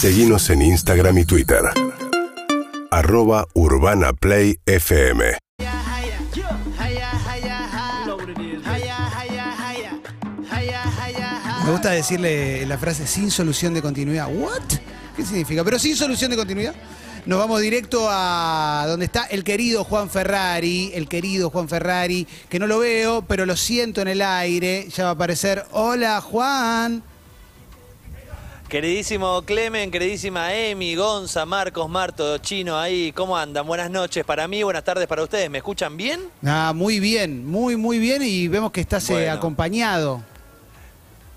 Seguimos en Instagram y Twitter. Arroba Urbana Play FM. Me gusta decirle la frase sin solución de continuidad. ¿What? ¿Qué significa? Pero sin solución de continuidad. Nos vamos directo a donde está el querido Juan Ferrari, el querido Juan Ferrari, que no lo veo, pero lo siento en el aire. Ya va a aparecer. Hola, Juan. Queridísimo Clemen, queridísima Emi, Gonza, Marcos, Marto, Chino, ahí, ¿cómo andan? Buenas noches para mí, buenas tardes para ustedes. ¿Me escuchan bien? Ah, muy bien, muy, muy bien. Y vemos que estás eh, acompañado.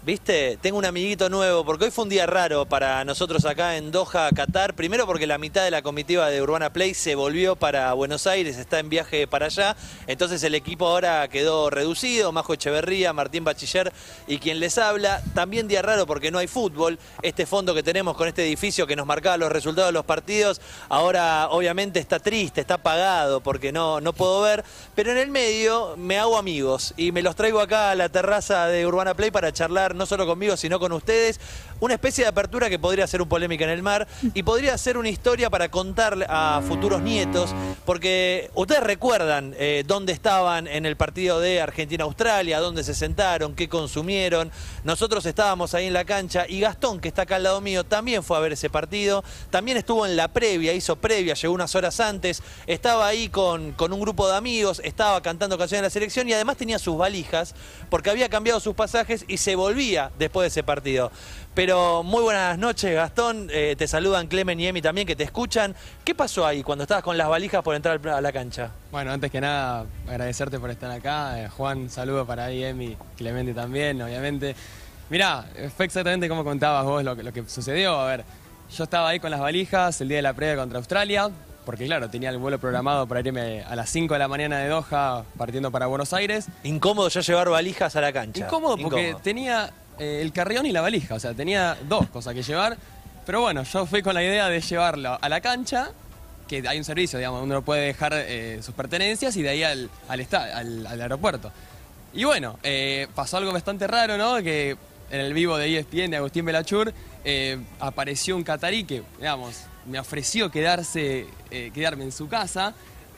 ¿Viste? Tengo un amiguito nuevo, porque hoy fue un día raro para nosotros acá en Doha, Qatar. Primero porque la mitad de la comitiva de Urbana Play se volvió para Buenos Aires, está en viaje para allá. Entonces el equipo ahora quedó reducido, Majo Echeverría, Martín Bachiller y quien les habla. También día raro porque no hay fútbol. Este fondo que tenemos con este edificio que nos marcaba los resultados de los partidos, ahora obviamente está triste, está apagado porque no, no puedo ver. Pero en el medio me hago amigos y me los traigo acá a la terraza de Urbana Play para charlar no solo conmigo, sino con ustedes. Una especie de apertura que podría ser un polémica en el mar y podría ser una historia para contarle a futuros nietos, porque ustedes recuerdan eh, dónde estaban en el partido de Argentina-Australia, dónde se sentaron, qué consumieron. Nosotros estábamos ahí en la cancha y Gastón, que está acá al lado mío, también fue a ver ese partido. También estuvo en la previa, hizo previa, llegó unas horas antes. Estaba ahí con, con un grupo de amigos, estaba cantando canciones de la selección y además tenía sus valijas, porque había cambiado sus pasajes y se volvía después de ese partido. Pero muy buenas noches, Gastón. Eh, te saludan Clemen y Emi también, que te escuchan. ¿Qué pasó ahí cuando estabas con las valijas por entrar a la cancha? Bueno, antes que nada, agradecerte por estar acá. Eh, Juan, saludo para ahí, Emi, Clemente también, obviamente. Mirá, eh, fue exactamente como contabas vos lo que, lo que sucedió. A ver, yo estaba ahí con las valijas el día de la previa contra Australia, porque claro, tenía el vuelo programado para irme a las 5 de la mañana de Doha, partiendo para Buenos Aires. Incómodo ya llevar valijas a la cancha. Incómodo porque tenía eh, el carrión y la valija, o sea, tenía dos cosas que llevar. Pero bueno, yo fui con la idea de llevarlo a la cancha, que hay un servicio, digamos, uno puede dejar eh, sus pertenencias y de ahí al, al, al- aeropuerto. Y bueno, eh, pasó algo bastante raro, ¿no? Que en el vivo de ESPN de Agustín Belachur apareció un catarí que, digamos, me ofreció quedarse, quedarme en su casa.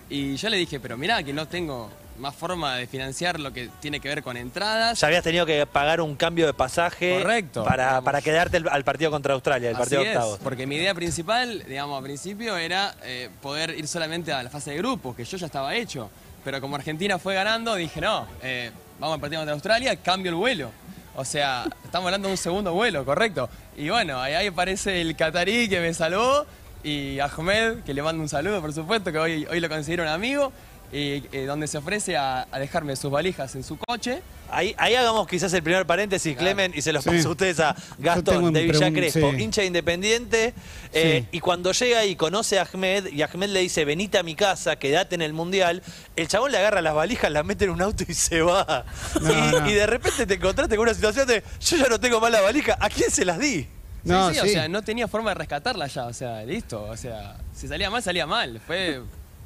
Y yo le dije, pero mirá que no tengo más forma de financiar lo que tiene que ver con entradas. Ya habías tenido que pagar un cambio de pasaje Correcto. para, para quedarte el- al partido contra Australia, el partido Así es, octavos. porque mi idea principal, digamos, al principio era eh, poder ir solamente a la fase de grupos, que yo ya estaba hecho. Pero como Argentina fue ganando, dije, no, eh, vamos al partido contra Australia, cambio el vuelo. O sea, estamos hablando de un segundo vuelo, correcto. Y bueno, ahí, ahí aparece el catarí que me salvó y Ahmed, que le mando un saludo, por supuesto, que hoy, hoy lo considero un amigo, y, eh, donde se ofrece a, a dejarme sus valijas en su coche. Ahí, ahí hagamos quizás el primer paréntesis, Clemen, y se los Sí. paso a ustedes a Gastón de Villa Crespo, sí. hincha independiente. eh, Sí. Y cuando llega y conoce a Ahmed, y Ahmed le dice, venite a mi casa, quedate en el mundial, el chabón le agarra las valijas, las mete en un auto y se va. No, y, no. y de repente te encontraste con una situación de, yo ya no tengo más la valija, ¿a quién se las di? No, sí, sí, sí. o sea, no tenía forma de rescatarla ya, o sea, listo, o sea, si salía mal, salía mal, fue,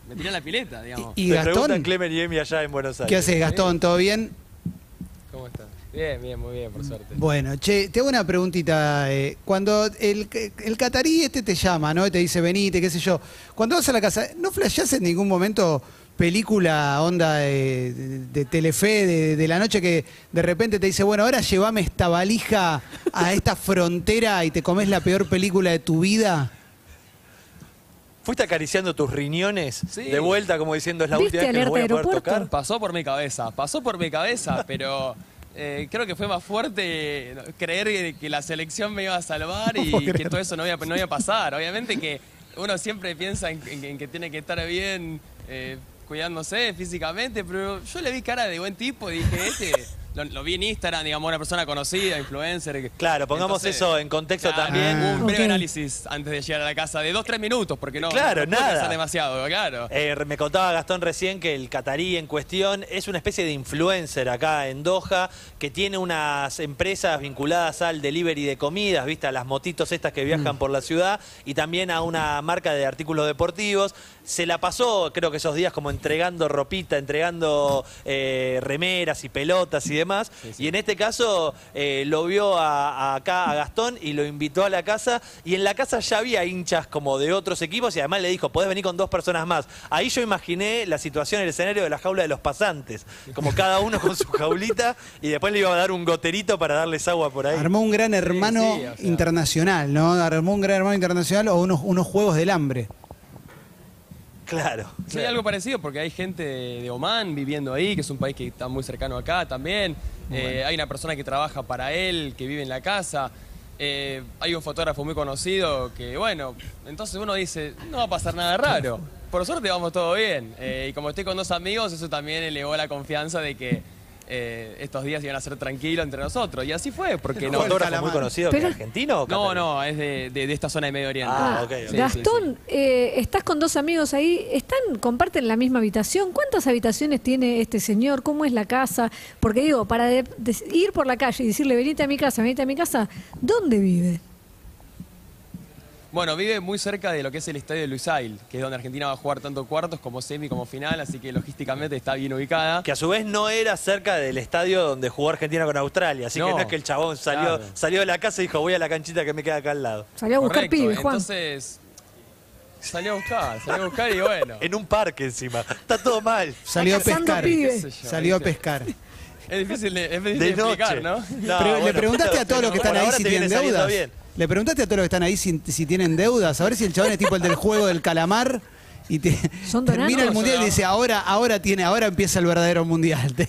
me tiré la pileta, digamos. Y preguntan Gastón, Clemen y Emi allá en Buenos Aires. ¿qué haces, Gastón? ¿Todo bien? ¿Cómo estás? Bien, bien, muy bien, por suerte. Bueno, che, te hago una preguntita. eh, cuando el, el catarí este te llama, ¿no? Y te dice, venite, qué sé yo. Cuando vas a la casa, ¿no flasheás en ningún momento película onda de, de- de Telefe de, de la noche que de repente te dice, bueno, ahora llévame esta valija a esta frontera y te comes la peor película de tu vida? ¿Fuiste acariciando tus riñones Sí. de vuelta como diciendo es la ¿Viste última vez que los voy a alerta poder aeropuerto? tocar? Pasó por mi cabeza, pasó por mi cabeza, pero eh, creo que fue más fuerte creer que, que la selección me iba a salvar y puedo que creer. todo eso no iba, no iba a pasar. Obviamente que uno siempre piensa en, en- en que tiene que estar bien, eh, cuidándose físicamente, pero yo le vi cara de buen tipo y dije, este, lo, lo vi en Instagram, digamos, una persona conocida, influencer. Claro, pongamos eso en contexto también. Un breve análisis antes de llegar a la casa, de dos, tres minutos, porque no, Claro, no nada. demasiado, claro. Eh, me contaba Gastón recién que el catarí en cuestión es una especie de influencer acá en Doha que tiene unas empresas vinculadas al delivery de comidas, ¿viste? A las motitos estas que viajan por la ciudad y también a una marca de artículos deportivos. Se la pasó, creo que esos días, como entregando ropita, entregando eh, remeras y pelotas y demás. Demás. Y en este caso eh, lo vio a, a acá a Gastón y lo invitó a la casa. Y en la casa ya había hinchas como de otros equipos y además le dijo, podés venir con dos personas más. Ahí yo imaginé la situación, el escenario de la jaula de los pasantes. Como cada uno con su jaulita y después le iba a dar un goterito para darles agua por ahí. Armó un gran hermano sí, o sea. internacional, ¿no? Armó un gran hermano internacional o unos, unos juegos del hambre. Claro. Sí, claro. algo parecido porque hay gente de Oman viviendo ahí, que es un país que está muy cercano acá también. Eh, hay una persona que trabaja para él, que vive en la casa. Eh, hay un fotógrafo muy conocido que, bueno, entonces uno dice, no va a pasar nada raro. Por suerte vamos todo bien. Eh, y como estoy con dos amigos, eso también elevó la confianza de que eh, estos días iban a ser tranquilos entre nosotros. Y así fue, porque ¿Un no... fotógrafo muy conocido que Pero- argentino o No, no, es de, de- de esta zona de Medio Oriente. Ah, ok, ok. Sí, sí, Gastón, eh, estás con dos amigos ahí, están, comparten la misma habitación. ¿Cuántas habitaciones tiene este señor? ¿Cómo es la casa? Porque digo, para de- de- ir por la calle y decirle, venite a mi casa, venite a mi casa, ¿dónde vive? Bueno, vive muy cerca de lo que es el estadio de Lusail, que es donde Argentina va a jugar tanto cuartos como semi como final, así que logísticamente está bien ubicada. Que a su vez no era cerca del estadio donde jugó Argentina con Australia. Así que No, es que el chabón salió, claro. salió de la casa y dijo, voy a la canchita que me queda acá al lado. Salió a buscar Correcto, pibes, Juan. Entonces, salió a buscar, salió a buscar y bueno. En un parque encima. Está todo mal. Salió a pescar. yo, Salió a pescar. Es difícil de, es difícil De de explicar. ¿no? No, Pero, ¿Le preguntaste a todos los que están ahí si tienen deudas? bien. ¿Le preguntaste a todos los que están ahí si, si tienen deudas? A ver si el chabón es tipo el del juego del calamar y te- ¿Son termina el mundial y dice, ahora, ahora tiene, ahora empieza el verdadero mundial.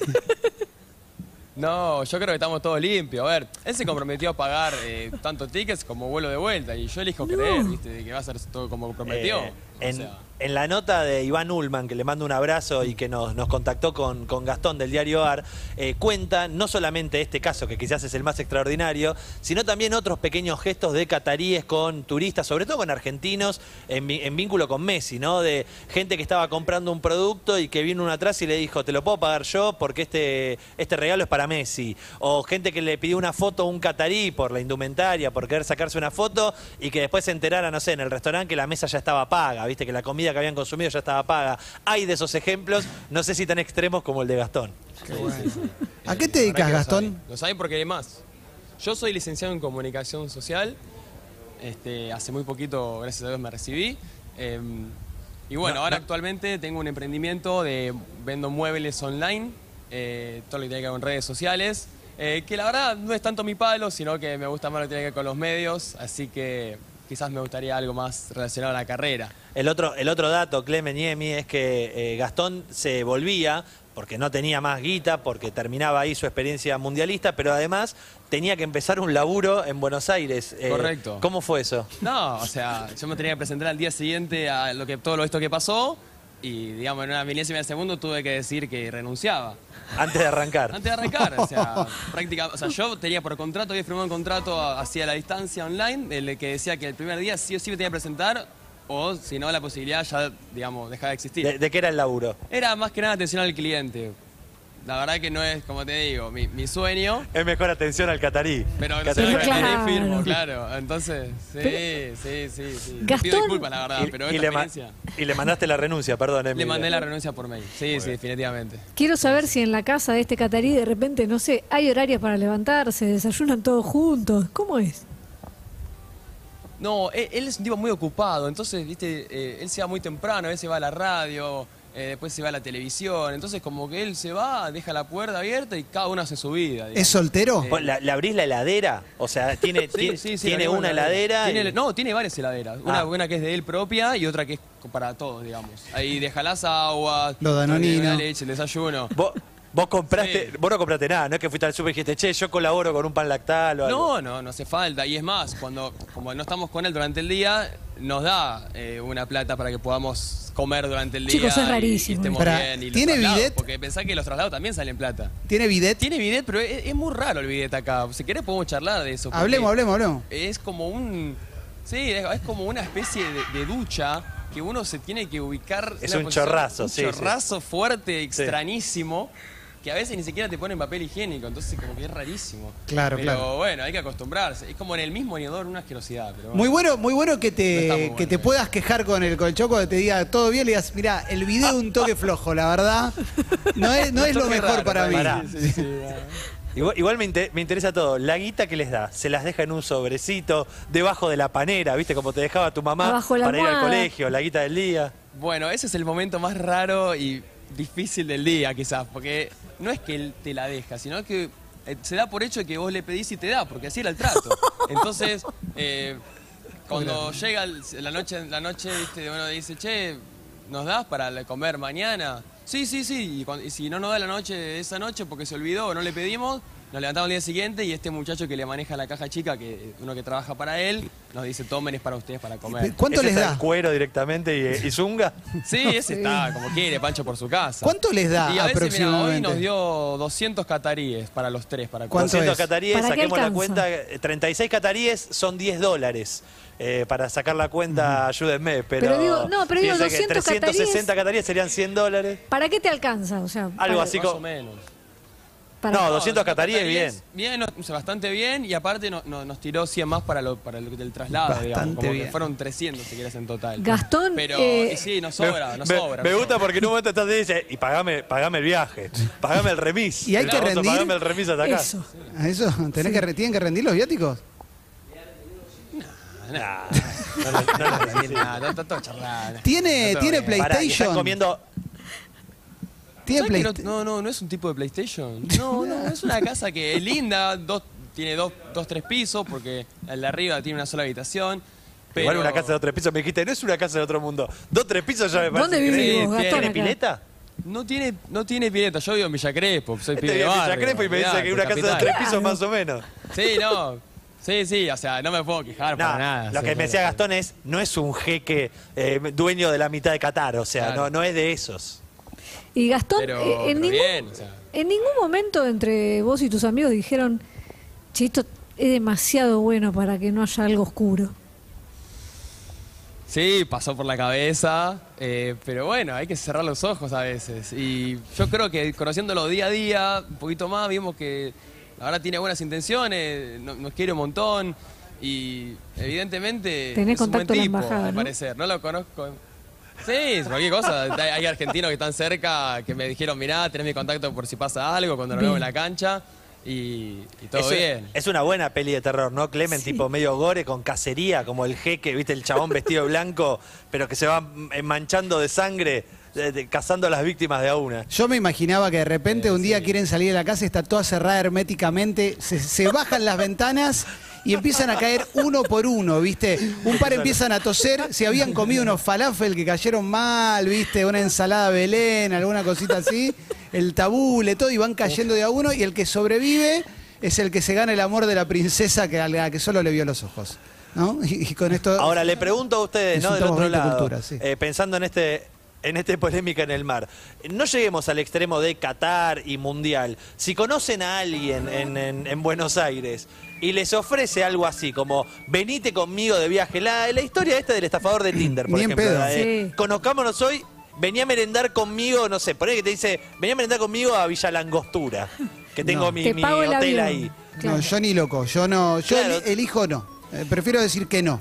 No, yo creo que estamos todos limpios. A ver, él se comprometió a pagar eh, tanto tickets como vuelo de vuelta y yo elijo creer, ¿viste? De que va a ser todo como prometió. Eh, O en, sea, en la nota de Iván Ullman, que le mando un abrazo y que nos, nos contactó con, con Gastón del diario AR, eh, cuenta no solamente este caso, que quizás es el más extraordinario, sino también otros pequeños gestos de cataríes con turistas, sobre todo con argentinos, en vínculo con Messi, ¿no? De gente que estaba comprando un producto y que vino uno atrás y le dijo, te lo puedo pagar yo porque este, este regalo es para Messi. O gente que le pidió una foto a un catarí por la indumentaria, por querer sacarse una foto y que después se enterara, no sé, en el restaurante que la mesa ya estaba paga, viste, que la comida que habían consumido ya estaba paga. Hay de esos ejemplos, no sé si tan extremos como el de Gastón. ¿A qué te dedicas, Gastón? Lo saben porque hay más. Yo soy licenciado en comunicación social. Este, hace muy poquito, gracias a Dios, me recibí. Eh, y bueno, ahora actualmente tengo un emprendimiento de vendo muebles online, eh, todo lo que tiene que ver con redes sociales. eh, que la verdad no es tanto mi palo, sino que me gusta más lo que tiene que ver con los medios. Así que quizás me gustaría algo más relacionado a la carrera. El otro, el otro dato, Clemen y Emi, es que eh, Gastón se volvía porque no tenía más guita, porque terminaba ahí su experiencia mundialista, pero además tenía que empezar un laburo en Buenos Aires. Eh, Correcto. ¿Cómo fue eso? No, o sea, yo me tenía que presentar al día siguiente a lo que, todo lo esto que pasó y, digamos, en una milésima de segundo tuve que decir que renunciaba. Antes de arrancar. Antes de arrancar, o sea, prácticamente, o sea, yo tenía por contrato, había firmado un contrato hacia la distancia online, el que decía que el primer día sí o sí me tenía que presentar, o si no, la posibilidad ya, digamos, dejaba de existir. ¿De, de qué era el laburo? Era más que nada atención al cliente. La verdad que no es, como te digo, mi, mi sueño, Es mejor atención al catarí. pero Catarí. Claro. firmo, claro. Entonces, sí, sí, sí, sí. Gastón- Pido disculpas, la verdad, Y- pero y, esta le experiencia... y le mandaste la renuncia, perdón. Le mandé la renuncia por mail. Sí, sí, definitivamente. Quiero saber si en la casa de este catarí de repente, no sé, hay horarios para levantarse, desayunan todos juntos. ¿Cómo es? No, él, él es un tipo muy ocupado, entonces, viste, eh, él se va muy temprano, a veces va a la radio, eh, después se va a la televisión, entonces como que él se va, deja la puerta abierta y cada uno hace su vida. digamos. ¿Es soltero? ¿Vos ¿Le, le abrís la heladera? O sea, tiene, Sí, tiene, sí, sí, tiene la una la heladera. Tiene- y- no, tiene varias heladeras. Una, Ah. una que es de él propia y otra que es para todos, digamos. Ahí deja las aguas, Lo danonino. la leche, el desayuno. Vos, vos compraste, Sí. vos no compraste nada, no es que fuiste al súper y dijiste, che, yo colaboro con un pan lactal o algo. No, no, no hace falta. Y es más, cuando como no estamos con él durante el día, nos da eh, una plata para que podamos comer durante el día. Chicos, es rarísimo. Y, estemos Pará, bien. Y los ¿tiene traslados, bidet? Porque pensá que los traslados también salen plata. ¿Tiene bidet? Tiene bidet, pero es, es muy raro el bidet acá. Si querés podemos charlar de eso. Hablemos, hablemos, hablemos. Es como un... Sí, es, es como una especie de, de ducha que uno se tiene que ubicar... en Es un posición- chorrazo, un sí, sí. chorrazo fuerte, extrañísimo, que a veces ni siquiera te ponen papel higiénico, entonces como que es rarísimo. Claro, pero claro. bueno, hay que acostumbrarse. Es como en el mismo inodoro, una asquerosidad. Pero Muy bueno, muy bueno que No está muy te, bueno, que te eh. puedas quejar con el colchón cuando te diga todo bien, le digas, mira, el video es un toque flojo, la verdad. No es, no es lo mejor raro, para mí. pará. Sí, sí, sí, bueno. Igual, igual me, me interesa todo. La guita que les da, se las deja en un sobrecito, debajo de la panera, ¿viste? Como te dejaba tu mamá para ir al colegio, la guita del día. Bueno, ese es el momento más raro y difícil del día, quizás, porque no es que él te la deja, sino que eh, se da por hecho que vos le pedís y te da, porque así era el trato. Entonces, eh, cuando llega la noche, la noche, ¿viste? uno dice, che, ¿nos das para comer mañana? Sí, sí, sí. Y, cuando- y si no nos da la noche esa noche porque se olvidó o no le pedimos, nos levantamos el día siguiente y este muchacho que le maneja la caja chica, que uno que trabaja para él, nos dice, tomen es para ustedes para comer. ¿Cuánto ¿Ese les está da? en cuero directamente y, y zunga? Sí, ese está como quiere, Pancho por su casa. ¿Cuánto les da Y a veces, mira, hoy nos dio 200 cataríes para los tres. Para ¿Cuánto 200 es? cataríes, ¿Para qué saquemos la alcanza? cuenta. eh, 36 cataríes son 10 dólares. Eh, para sacar la cuenta, ayúdenme. Pero, Pero digo, no, pero digo, que 200 360 cataríes serían 100 dólares. ¿Para qué te alcanza? O sea, Algo para- así Más o como- menos. Para- No, 200 cataríes, bien. Bien, no, o sea, bastante bien. Y aparte no- no- nos tiró 100 más para lo, para lo del traslado, digamos. Como bien. que fueron 300, si quieres, en total. Gastón, Pero eh, y sí, nos sobra, nos me, sobra. me gusta sobra. porque en un momento estás y dice, y pagame, pagame el viaje, pagame el remis. Y hay El que rendir. Pagame el remis hasta acá. Eso. ¿A eso? ¿Tenés que, re- ¿Tienen que rendir los viáticos? No, no, no, no, no, no. No, está todo charlado. ¿Tiene, No, ¿tiene todo bien. Pará, y estás PlayStation? comiendo ¿Tiene ¿Sabes que Play- no, no, no, es un tipo de PlayStation. No, no, es una casa que es linda, dos, tiene dos, dos, tres pisos, porque el de arriba tiene una sola habitación. Pero... Igual una casa de otro piso, me dijiste, no es una casa de otro mundo. Dos, tres pisos ya me parece. ¿Dónde vivís Gastón? ¿Tiene acá? pileta? No tiene, no tiene pileta, yo vivo en Villa Crespo, soy Este pibe de barrio. Villa Crespo y me dice que una casa de tres pisos más o menos. Sí, no. Sí, sí, o sea, no me puedo quejar No, para nada. lo sí, que me decía Gastón es, no es un jeque eh, dueño de la mitad de Qatar, o sea, Claro. no, no es de esos. Y Gastón, Pero, eh, en, pero ningún, bien, o sea. en ningún momento entre vos y tus amigos dijeron, che, esto es demasiado bueno para que no haya algo oscuro. Sí, pasó por la cabeza, eh, pero bueno, hay que cerrar los ojos a veces. Y yo creo que conociéndolo día a día, un poquito más, vimos que la verdad tiene buenas intenciones, no- nos quiere un montón y evidentemente Tenés es un buen contacto en la tipo, embajada, al ¿no? parecer. No lo conozco. Sí, cualquier cosa. Hay hay argentinos que están cerca que me dijeron, mirá, tenés mi contacto por si pasa algo cuando nos vemos en la cancha y, y todo es, bien. es una buena peli de terror, ¿no? Clemen, Sí. tipo medio gore, con cacería, como el jeque, ¿viste? El chabón vestido de blanco, pero que se va manchando de sangre, de- de- cazando a las víctimas de a una. Yo me imaginaba que de repente un día quieren salir de la casa y está toda cerrada herméticamente, se, se bajan las ventanas y empiezan a caer uno por uno, ¿viste? Un par empiezan a toser, si habían comido unos falafel que cayeron mal, ¿viste? Una ensalada Belén, alguna cosita así, el tabule, todo, y van cayendo de a uno y el que sobrevive es el que se gana el amor de la princesa que, a la que solo le vio los ojos. ¿No? Y, y con esto. Ahora, le pregunto a ustedes, ¿no? Del otro 20 lado, sí. eh, pensando en este en este polémica en el mar. No lleguemos al extremo de Qatar y Mundial. Si conocen a alguien en, en- en Buenos Aires y les ofrece algo así, como venite conmigo de viaje, la, la historia esta del estafador de Tinder, por ejemplo, pedo. la de, Sí. conozcámonos hoy, vení a merendar conmigo, no sé, por ahí que te dice, vení a merendar conmigo a Villa Langostura, que tengo No. mi, Te hotel avión. ahí. Claro. No, yo ni loco, yo no, yo Claro. elijo no. Eh, prefiero decir que no.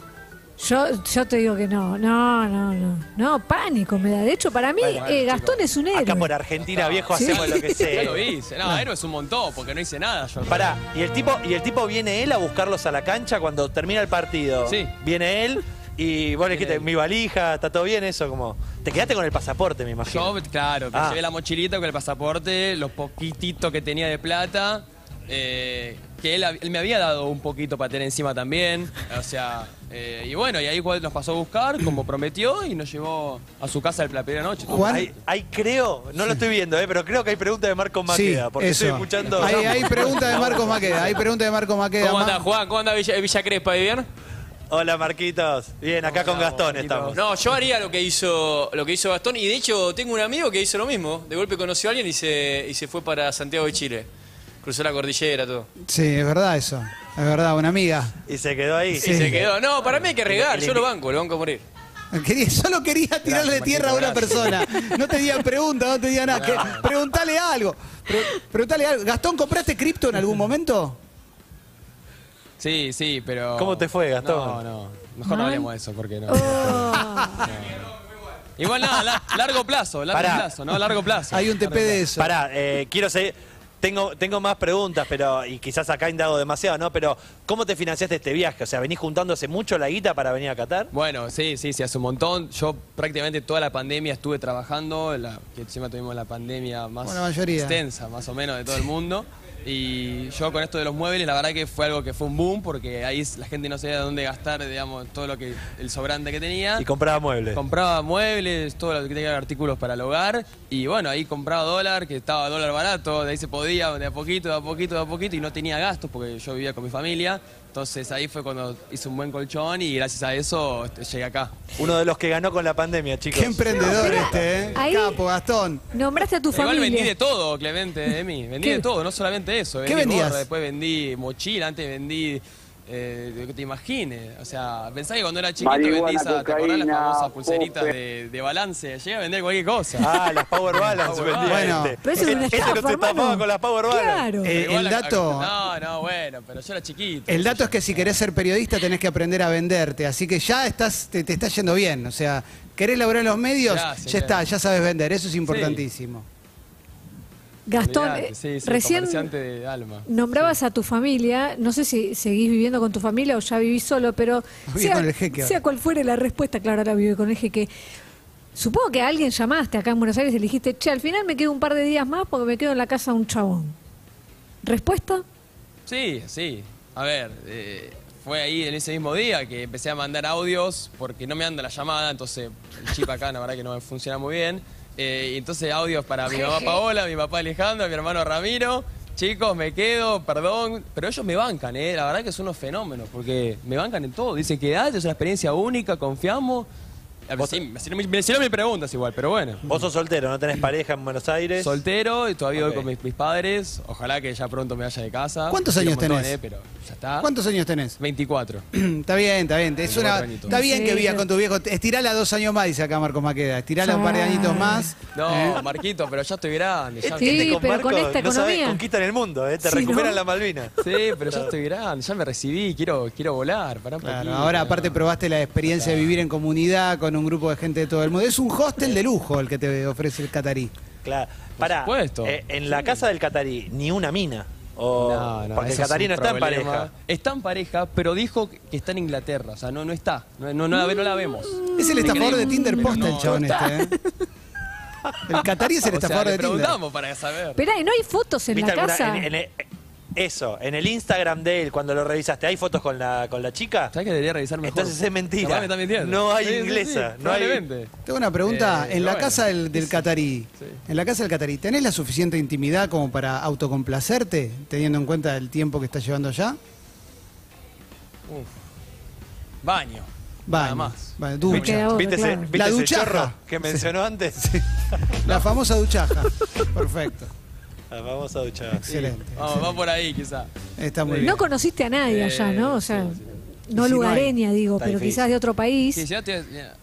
Yo, yo te digo que no, no, no, no. No, pánico me da. De hecho, para mí, Bueno, bueno, eh, Gastón chicos. es un héroe. Acá por Argentina, viejo, Sí. hacemos lo que sea. Ya lo hice. No, héroe es un montón porque no hice nada yo. Pará, y el tipo, y el tipo viene él a buscarlos a la cancha cuando termina el partido. Sí. Viene él y vos le dijiste, mi valija, está todo bien eso, como. Te quedaste con el pasaporte, me imagino. Yo, claro, me Ah. llevé la mochilita con el pasaporte, los poquititos que tenía de plata, eh, que él, él me había dado un poquito para tener encima también. O sea, eh, y bueno, y ahí igual nos pasó a buscar, como prometió, y nos llevó a su casa la primera noche. Juan- Hay, hay, creo, no lo estoy viendo, eh, pero creo que hay preguntas de Marcos Maqueda, porque eso. estoy escuchando. Hay, hay preguntas de Marcos Maqueda, hay preguntas de Marcos Maqueda. ¿Cómo anda, Juan? ¿Cómo anda Villa, Villa Crespa? ¿y bien? Hola Marquitos. Bien, acá con Gastón estamos. No, yo haría lo que hizo lo que hizo Gastón y de hecho tengo un amigo que hizo lo mismo. De golpe conoció a alguien y se, y se fue para Santiago de Chile. Cruzó la cordillera, todo. Sí, es verdad eso. Es verdad, una amiga. Y se quedó ahí. Y se quedó. No, para mí hay que regar, yo lo banco, lo banco a morir. Quería- solo quería tirarle de tierra a una persona. No te digan preguntas, no te digan nada. que- preguntale algo. Pre- preguntale algo. Gastón, ¿compraste cripto en algún momento? Sí, sí, pero... ¿Cómo te fue, Gastón? No, no. Mejor no hablemos de eso porque no. Oh. Igual nada, la- largo plazo, largo Pará. plazo, no, largo plazo. Hay un TP de eso. Pará, eh, quiero seguir. Tengo, tengo más preguntas, pero y quizás acá indago demasiado, ¿no? Pero, ¿cómo te financiaste este viaje? O sea, ¿venís juntando hace mucho la guita para venir a Qatar? Bueno, sí, sí, sí, hace un montón. Yo prácticamente toda la pandemia estuve trabajando, la, que encima tuvimos la pandemia más Bueno, extensa, más o menos, de todo el mundo. Y yo con esto de los muebles, la verdad que fue algo que fue un boom, porque ahí la gente no sabía dónde gastar, digamos, todo lo que el sobrante que tenía. Y compraba muebles. Compraba muebles, todo lo que tenía artículos para el hogar. Y bueno, ahí compraba dólar, que estaba dólar barato, de ahí se podía, de a poquito, de a poquito, de a poquito, y no tenía gastos porque yo vivía con mi familia. Entonces ahí fue cuando hice un buen colchón y gracias a eso este, llegué acá. Uno de los que ganó con la pandemia, chicos. Qué emprendedor este, ¿eh? Ahí- Capo, Gastón. Nombraste a tu Igual familia. vendí de todo, Clemente, Emi. Vendí ¿Qué? de todo, no solamente eso. ¿Qué Vendí vendías? gorra, después vendí mochila, antes vendí. Eh, lo que te imagines. O sea, pensá que cuando era chiquito Marihuana, vendí esa, ¿te acordás las famosas pulseritas de, de balance? Llegué a vender cualquier cosa. Ah, las Power Balance vendía Bueno, este. Pero eso es una Este estafa, los estafaba hermano. con las Power Balance. Claro. Eh, Igual el la- dato- No, no, bueno, pero yo era chiquito. El dato es que si querés ser periodista tenés que aprender a venderte, así que ya estás, te, te está yendo bien. O sea, querés laburar en los medios, Gracias, ya está, ya sabes vender, eso es importantísimo. Gastón, eh, sí, sí, recién comerciante de alma. nombrabas a tu familia, no sé si seguís viviendo con tu familia o ya vivís solo, pero sea, con el jeque sea cual fuere la respuesta, claro, ahora vive con el jeque. Supongo que a alguien llamaste acá en Buenos Aires y le dijiste, che, al final me quedo un par de días más porque me quedo en la casa de un chabón. ¿Respuesta? Sí, sí. A ver, eh, fue ahí en ese mismo día que empecé a mandar audios porque no me anda la llamada, entonces el chip acá la verdad que no me funciona muy bien. Eh, y entonces audios para mi mamá Paola, mi papá Alejandro, mi hermano Ramiro. Chicos, me quedo, perdón, pero ellos me bancan, ¿eh? la verdad que son unos fenómenos, porque me bancan en todo. Dicen que ah, es una experiencia única, confiamos. Sí, me hicieron mil- me hicieron mil preguntas igual, pero bueno. Vos sos soltero, no tenés pareja en Buenos Aires. Soltero y todavía Ok. voy con mis, mis padres. Ojalá que ya pronto me vaya de casa. ¿Cuántos Quiero años montón, tenés? eh, pero ya está. ¿Cuántos años tenés? 24. está bien, está bien. Es una, 24 añitos. está bien que vivas con tu viejo. Estirala dos años más, dice acá Marco Maqueda. Estirala un par de añitos más. No, ¿eh? Marquito, pero ya estoy grande. Ya, Sí, Este pero con esta no sabés, economía. conquistan el mundo, ¿eh? te Sí, recuperan ¿no? la Malvinas. Sí, pero ya estoy grande, ya me recibí, quiero, quiero volar, pará un Claro, poquito, ahora aparte no. probaste la experiencia de vivir en comunidad con un grupo de gente de todo el mundo. Es un hostel de lujo el que te ofrece el catarí. Claro. Pará, supuesto. eh, en la casa del catarí, ni una mina. O, No, no, porque el es catarí no está en pareja. Está en pareja, pero dijo que está en Inglaterra. O sea, no, no está. No, no, no la, ve- no la vemos. Es el estafador de Tinder pero no, el chabón este, ¿eh? El catarí es el O sea, estafador le de Tinder. preguntamos para saber. Esperá, ¿y no hay fotos en ¿Viste la alguna- casa? en- en el- eso, en el Instagram de él, cuando lo revisaste, ¿hay fotos con la, con la chica? ¿Sabes que debería revisar mejor? Entonces es mentira. Capaz me está mintiendo. No hay Sí, sí, inglesa, sí, no hay- probablemente. Tengo una pregunta. Eh, en la bueno, casa del, del catarí, Sí. en la casa del catarí, ¿tenés la suficiente intimidad como para autocomplacerte, teniendo en cuenta el tiempo que estás llevando allá? Baño. Baño. Nada más. Baño, Me ducha. queda ¿Viste, ese, claro. viste La ese duchaja. chorro que mencionó antes? La famosa duchaja. Perfecto. La famosa duchaja. Excelente. Vamos, va por ahí quizá. Está muy bien. No conociste a nadie allá, ¿no? O sea, Eh, sí, sí. no Sí, no lugareña, digo, pero difícil. quizás de otro país. Sí, ya te- ya.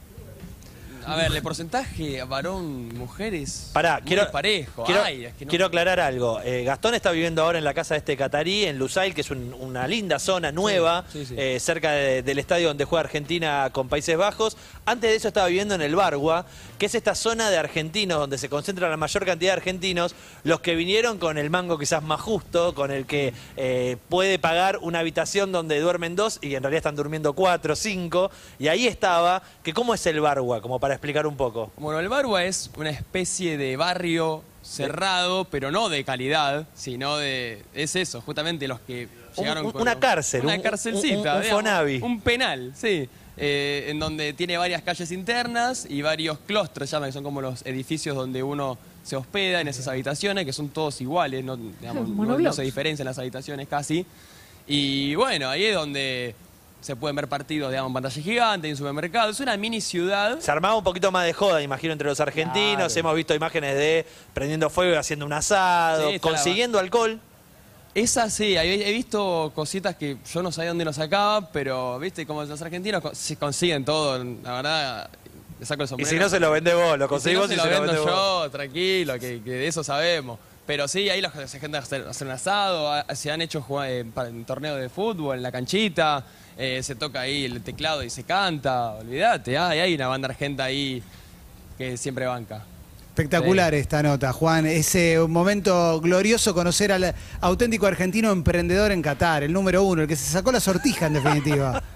A ver, el porcentaje varón, mujeres. Pará, muy quiero, parejo. quiero, Ay, es que no- quiero aclarar algo. Eh, Gastón está viviendo ahora en la casa de este catarí, en Lusail, que es un- una linda zona nueva, sí, sí. eh, cerca de- del estadio donde juega Argentina con Países Bajos. Antes de eso estaba viviendo en el Bargua, que es esta zona de argentinos donde se concentra la mayor cantidad de argentinos, los que vinieron con el mango quizás más justo, con el que eh, puede pagar una habitación donde duermen dos y en realidad están durmiendo cuatro, cinco. Y ahí estaba, que cómo es el Bargua, como para explicar un poco. Bueno, el Barba es una especie de barrio cerrado, pero no de calidad, sino de. Es eso, justamente los que llegaron un- con. una cárcel, Una un- carcelcita. un- un Fonavi. Un penal, sí. eh, en donde tiene varias calles internas y varios clostres, llaman, que son como los edificios donde uno se hospeda en esas habitaciones, que son todos iguales, no, digamos, no- no, se diferencian las habitaciones casi. Y bueno, ahí es donde se pueden ver partidos, digamos, en pantalla gigante, en supermercado. Es una mini ciudad. Se armaba un poquito más de joda, imagino, entre los argentinos. Claro. Hemos visto imágenes de prendiendo fuego y haciendo un asado, Sí, consiguiendo alcohol. Esa sí, he, visto cositas que yo no sabía dónde lo sacaba, pero viste, como los argentinos se consiguen todo, la verdad, le saco el Y sombrero. si no se lo vende vos, lo Y si no, se y lo se lo vendo vos. yo, tranquilo, que, que de eso sabemos. Pero sí, ahí la gente hacer un asado, se han hecho jugá- eh, torneos de fútbol, en la canchita, eh, se toca ahí el teclado y se canta, olvídate, hay, hay una banda argenta ahí que siempre banca. Espectacular esta nota, Juan. Ese momento glorioso conocer al auténtico argentino emprendedor en Qatar, el número uno, el que se sacó la sortija en definitiva.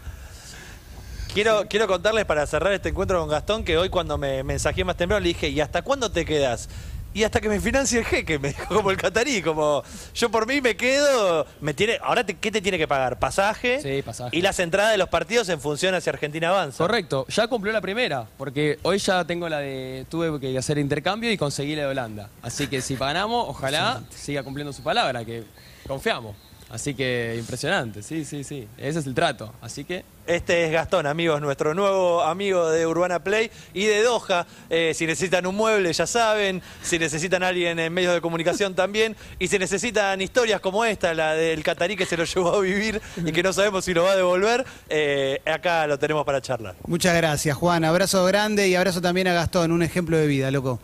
Quiero, quiero contarles para cerrar este encuentro con Gastón que hoy cuando me mensajé más temprano le dije, ¿y hasta cuándo te quedas? Y hasta que me financie el jeque, me dijo como el catarí, como yo por mí me quedo, me tiene, ahora te- ¿qué te tiene que pagar? ¿Pasaje? Sí, pasaje. Y las entradas de los partidos en función hacia Argentina avanza. Correcto, ya cumplió la primera, porque hoy ya tengo la de, tuve que hacer intercambio y conseguí la de Holanda. Así que si ganamos, ojalá siga cumpliendo su palabra, que confiamos. Así que impresionante, sí, sí, sí. Ese es el trato. Así que Este es Gastón, amigos, nuestro nuevo amigo de Urbana Play y de Doha. Eh, si necesitan un mueble, ya saben. Si necesitan alguien en medios de comunicación también. Y si necesitan historias como esta, la del catarí que se lo llevó a vivir y que no sabemos si lo va a devolver, eh, acá lo tenemos para charlar. Muchas gracias, Juan. Abrazo grande y abrazo también a Gastón, un ejemplo de vida, loco.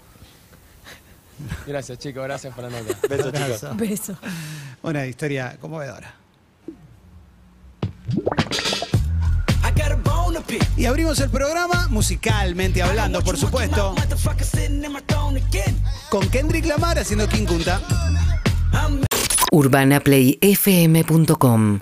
Gracias chicos, gracias por la nota. Besos, chicos. Beso. Una historia conmovedora. Y abrimos el programa musicalmente hablando, por supuesto, con Kendrick Lamar haciendo King Kunta. Urbanaplayfm.com